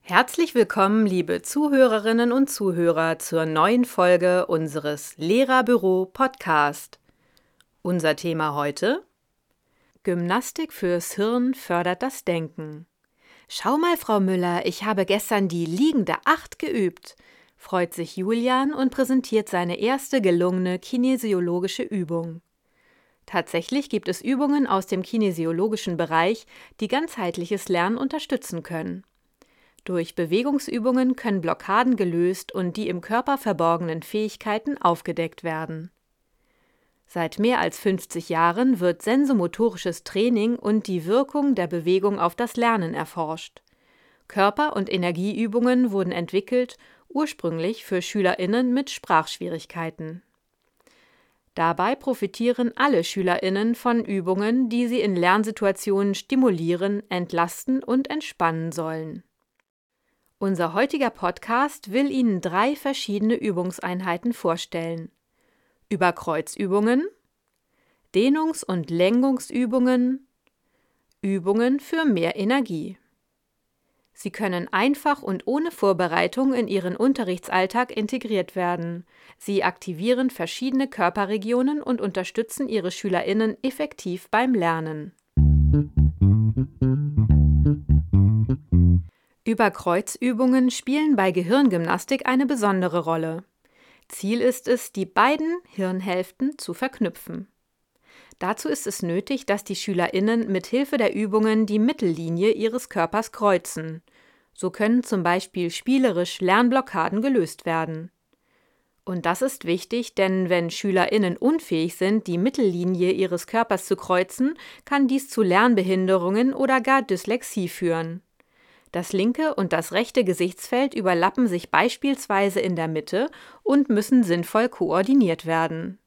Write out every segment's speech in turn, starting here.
Herzlich willkommen, liebe Zuhörerinnen und Zuhörer, zur neuen Folge unseres Lehrerbüro Podcast. Unser Thema heute Gymnastik fürs Hirn fördert das Denken. Schau mal, Frau Müller, ich habe gestern die liegende Acht geübt, freut sich Julian und präsentiert seine erste gelungene kinesiologische Übung. Tatsächlich gibt es Übungen aus dem kinesiologischen Bereich, die ganzheitliches Lernen unterstützen können. Durch Bewegungsübungen können Blockaden gelöst und die im Körper verborgenen Fähigkeiten aufgedeckt werden. Seit mehr als 50 Jahren wird sensomotorisches Training und die Wirkung der Bewegung auf das Lernen erforscht. Körper- und Energieübungen wurden entwickelt, ursprünglich für Schülerinnen mit Sprachschwierigkeiten. Dabei profitieren alle Schülerinnen von Übungen, die sie in Lernsituationen stimulieren, entlasten und entspannen sollen. Unser heutiger Podcast will Ihnen drei verschiedene Übungseinheiten vorstellen. Überkreuzübungen, Dehnungs- und Lenkungsübungen, Übungen für mehr Energie. Sie können einfach und ohne Vorbereitung in Ihren Unterrichtsalltag integriert werden. Sie aktivieren verschiedene Körperregionen und unterstützen Ihre Schülerinnen effektiv beim Lernen. Überkreuzübungen spielen bei Gehirngymnastik eine besondere Rolle. Ziel ist es, die beiden Hirnhälften zu verknüpfen. Dazu ist es nötig, dass die SchülerInnen mit Hilfe der Übungen die Mittellinie ihres Körpers kreuzen. So können zum Beispiel spielerisch Lernblockaden gelöst werden. Und das ist wichtig, denn wenn SchülerInnen unfähig sind, die Mittellinie ihres Körpers zu kreuzen, kann dies zu Lernbehinderungen oder gar Dyslexie führen. Das linke und das rechte Gesichtsfeld überlappen sich beispielsweise in der Mitte und müssen sinnvoll koordiniert werden.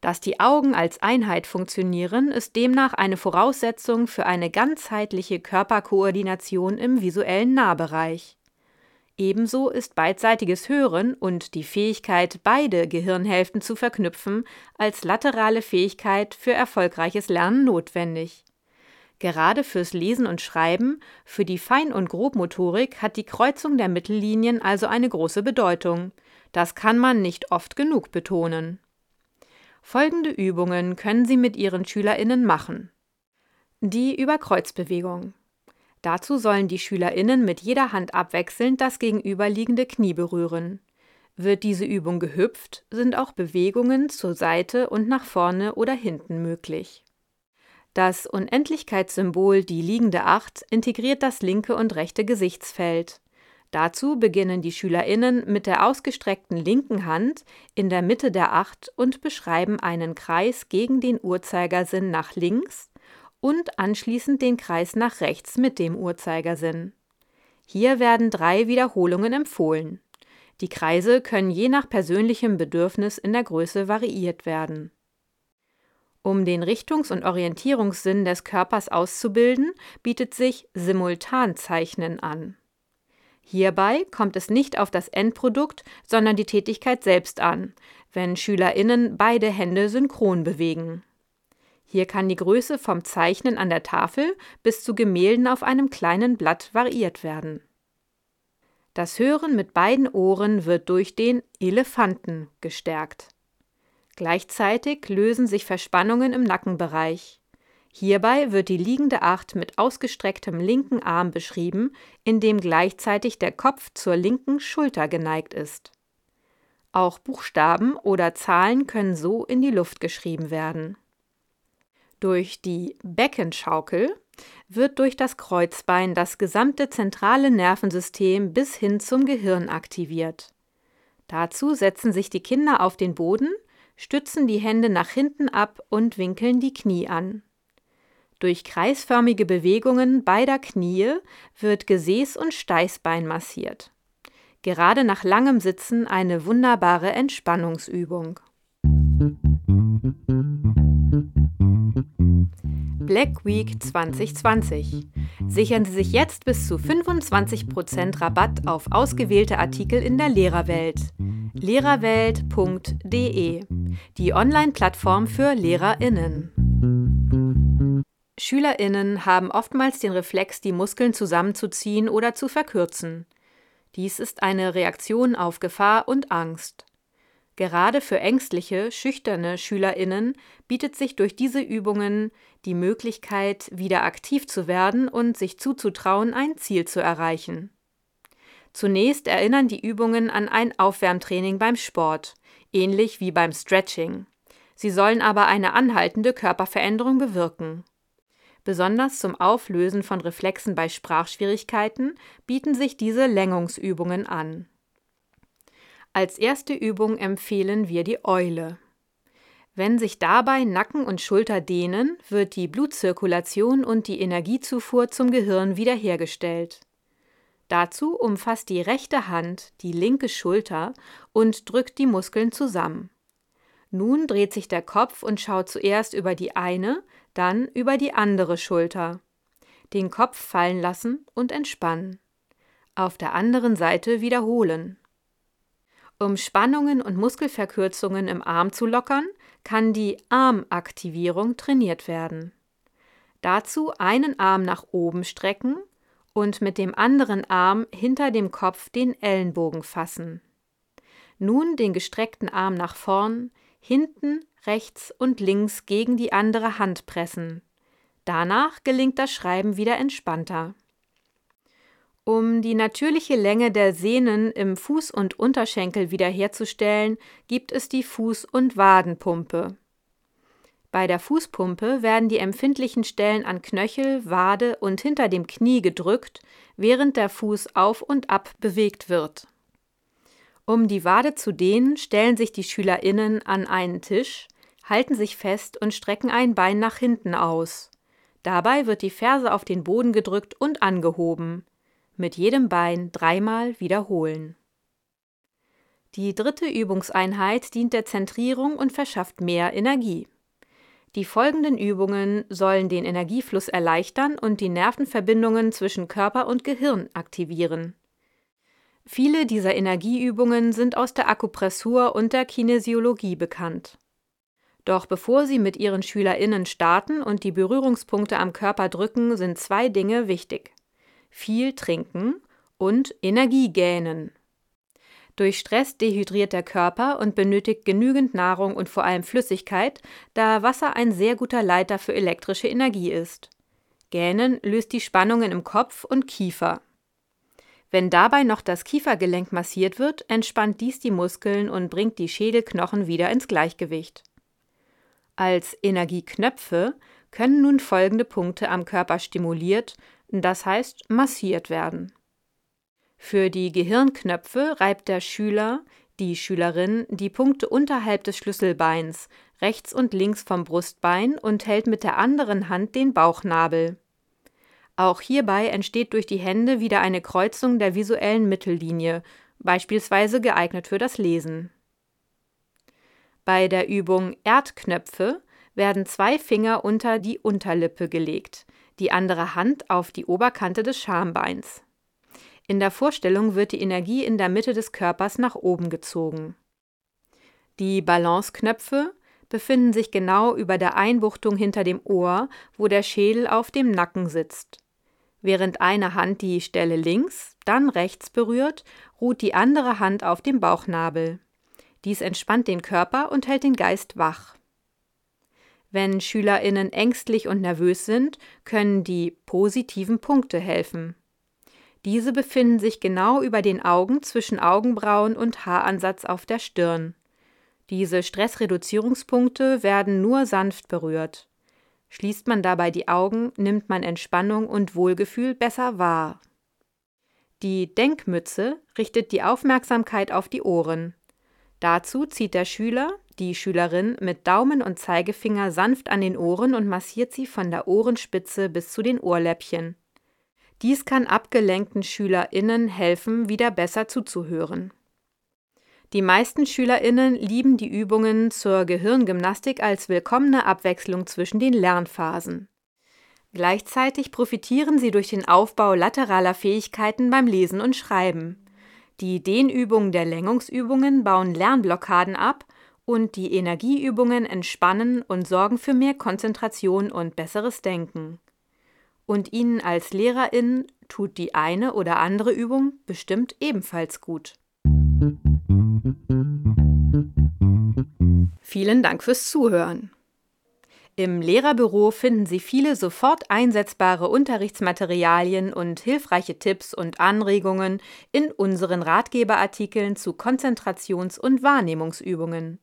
Dass die Augen als Einheit funktionieren, ist demnach eine Voraussetzung für eine ganzheitliche Körperkoordination im visuellen Nahbereich. Ebenso ist beidseitiges Hören und die Fähigkeit, beide Gehirnhälften zu verknüpfen, als laterale Fähigkeit für erfolgreiches Lernen notwendig. Gerade fürs Lesen und Schreiben, für die Fein- und Grobmotorik hat die Kreuzung der Mittellinien also eine große Bedeutung. Das kann man nicht oft genug betonen. Folgende Übungen können Sie mit Ihren SchülerInnen machen. Die Überkreuzbewegung. Dazu sollen die SchülerInnen mit jeder Hand abwechselnd das gegenüberliegende Knie berühren. Wird diese Übung gehüpft, sind auch Bewegungen zur Seite und nach vorne oder hinten möglich. Das Unendlichkeitssymbol die liegende Acht integriert das linke und rechte Gesichtsfeld. Dazu beginnen die SchülerInnen mit der ausgestreckten linken Hand in der Mitte der Acht und beschreiben einen Kreis gegen den Uhrzeigersinn nach links und anschließend den Kreis nach rechts mit dem Uhrzeigersinn. Hier werden drei Wiederholungen empfohlen. Die Kreise können je nach persönlichem Bedürfnis in der Größe variiert werden. Um den Richtungs- und Orientierungssinn des Körpers auszubilden, bietet sich Simultanzeichnen an. Hierbei kommt es nicht auf das Endprodukt, sondern die Tätigkeit selbst an, wenn SchülerInnen beide Hände synchron bewegen. Hier kann die Größe vom Zeichnen an der Tafel bis zu Gemälden auf einem kleinen Blatt variiert werden. Das Hören mit beiden Ohren wird durch den Elefanten gestärkt. Gleichzeitig lösen sich Verspannungen im Nackenbereich. Hierbei wird die liegende Acht mit ausgestrecktem linken Arm beschrieben, in dem gleichzeitig der Kopf zur linken Schulter geneigt ist. Auch Buchstaben oder Zahlen können so in die Luft geschrieben werden. Durch die Beckenschaukel wird durch das Kreuzbein das gesamte zentrale Nervensystem bis hin zum Gehirn aktiviert. Dazu setzen sich die Kinder auf den Boden stützen die Hände nach hinten ab und winkeln die Knie an. Durch kreisförmige Bewegungen beider Knie wird Gesäß und Steißbein massiert. Gerade nach langem Sitzen eine wunderbare Entspannungsübung. Black Week 2020. Sichern Sie sich jetzt bis zu 25% Rabatt auf ausgewählte Artikel in der Lehrerwelt. lehrerwelt.de die Online-Plattform für Lehrerinnen. Schülerinnen haben oftmals den Reflex, die Muskeln zusammenzuziehen oder zu verkürzen. Dies ist eine Reaktion auf Gefahr und Angst. Gerade für ängstliche, schüchterne Schülerinnen bietet sich durch diese Übungen die Möglichkeit, wieder aktiv zu werden und sich zuzutrauen, ein Ziel zu erreichen. Zunächst erinnern die Übungen an ein Aufwärmtraining beim Sport, ähnlich wie beim Stretching. Sie sollen aber eine anhaltende Körperveränderung bewirken. Besonders zum Auflösen von Reflexen bei Sprachschwierigkeiten bieten sich diese Längungsübungen an. Als erste Übung empfehlen wir die Eule. Wenn sich dabei Nacken und Schulter dehnen, wird die Blutzirkulation und die Energiezufuhr zum Gehirn wiederhergestellt. Dazu umfasst die rechte Hand die linke Schulter und drückt die Muskeln zusammen. Nun dreht sich der Kopf und schaut zuerst über die eine, dann über die andere Schulter. Den Kopf fallen lassen und entspannen. Auf der anderen Seite wiederholen. Um Spannungen und Muskelverkürzungen im Arm zu lockern, kann die Armaktivierung trainiert werden. Dazu einen Arm nach oben strecken und mit dem anderen Arm hinter dem Kopf den Ellenbogen fassen. Nun den gestreckten Arm nach vorn, hinten, rechts und links gegen die andere Hand pressen. Danach gelingt das Schreiben wieder entspannter. Um die natürliche Länge der Sehnen im Fuß- und Unterschenkel wiederherzustellen, gibt es die Fuß- und Wadenpumpe. Bei der Fußpumpe werden die empfindlichen Stellen an Knöchel, Wade und hinter dem Knie gedrückt, während der Fuß auf und ab bewegt wird. Um die Wade zu dehnen, stellen sich die SchülerInnen an einen Tisch, halten sich fest und strecken ein Bein nach hinten aus. Dabei wird die Ferse auf den Boden gedrückt und angehoben. Mit jedem Bein dreimal wiederholen. Die dritte Übungseinheit dient der Zentrierung und verschafft mehr Energie. Die folgenden Übungen sollen den Energiefluss erleichtern und die Nervenverbindungen zwischen Körper und Gehirn aktivieren. Viele dieser Energieübungen sind aus der Akupressur und der Kinesiologie bekannt. Doch bevor Sie mit Ihren SchülerInnen starten und die Berührungspunkte am Körper drücken, sind zwei Dinge wichtig: viel trinken und Energie gähnen. Durch Stress dehydriert der Körper und benötigt genügend Nahrung und vor allem Flüssigkeit, da Wasser ein sehr guter Leiter für elektrische Energie ist. Gähnen löst die Spannungen im Kopf und Kiefer. Wenn dabei noch das Kiefergelenk massiert wird, entspannt dies die Muskeln und bringt die Schädelknochen wieder ins Gleichgewicht. Als Energieknöpfe können nun folgende Punkte am Körper stimuliert, das heißt massiert werden. Für die Gehirnknöpfe reibt der Schüler, die Schülerin die Punkte unterhalb des Schlüsselbeins, rechts und links vom Brustbein und hält mit der anderen Hand den Bauchnabel. Auch hierbei entsteht durch die Hände wieder eine Kreuzung der visuellen Mittellinie, beispielsweise geeignet für das Lesen. Bei der Übung Erdknöpfe werden zwei Finger unter die Unterlippe gelegt, die andere Hand auf die Oberkante des Schambeins. In der Vorstellung wird die Energie in der Mitte des Körpers nach oben gezogen. Die Balanceknöpfe befinden sich genau über der Einbuchtung hinter dem Ohr, wo der Schädel auf dem Nacken sitzt. Während eine Hand die Stelle links, dann rechts berührt, ruht die andere Hand auf dem Bauchnabel. Dies entspannt den Körper und hält den Geist wach. Wenn SchülerInnen ängstlich und nervös sind, können die positiven Punkte helfen. Diese befinden sich genau über den Augen zwischen Augenbrauen und Haaransatz auf der Stirn. Diese Stressreduzierungspunkte werden nur sanft berührt. Schließt man dabei die Augen, nimmt man Entspannung und Wohlgefühl besser wahr. Die Denkmütze richtet die Aufmerksamkeit auf die Ohren. Dazu zieht der Schüler, die Schülerin mit Daumen und Zeigefinger sanft an den Ohren und massiert sie von der Ohrenspitze bis zu den Ohrläppchen. Dies kann abgelenkten SchülerInnen helfen, wieder besser zuzuhören. Die meisten SchülerInnen lieben die Übungen zur Gehirngymnastik als willkommene Abwechslung zwischen den Lernphasen. Gleichzeitig profitieren sie durch den Aufbau lateraler Fähigkeiten beim Lesen und Schreiben. Die Dehnübungen der Längungsübungen bauen Lernblockaden ab Und die Energieübungen entspannen und sorgen für mehr Konzentration und besseres Denken. Und Ihnen als Lehrerin tut die eine oder andere Übung bestimmt ebenfalls gut. Vielen Dank fürs Zuhören. Im Lehrerbüro finden Sie viele sofort einsetzbare Unterrichtsmaterialien und hilfreiche Tipps und Anregungen in unseren Ratgeberartikeln zu Konzentrations- und Wahrnehmungsübungen.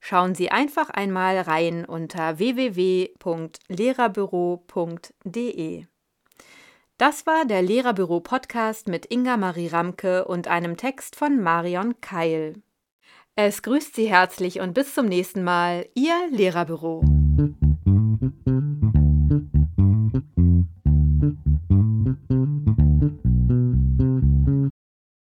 Schauen Sie einfach einmal rein unter www.lehrerbüro.de. Das war der Lehrerbüro Podcast mit Inga Marie Ramke und einem Text von Marion Keil. Es grüßt Sie herzlich und bis zum nächsten Mal, Ihr Lehrerbüro. Mm-hmm.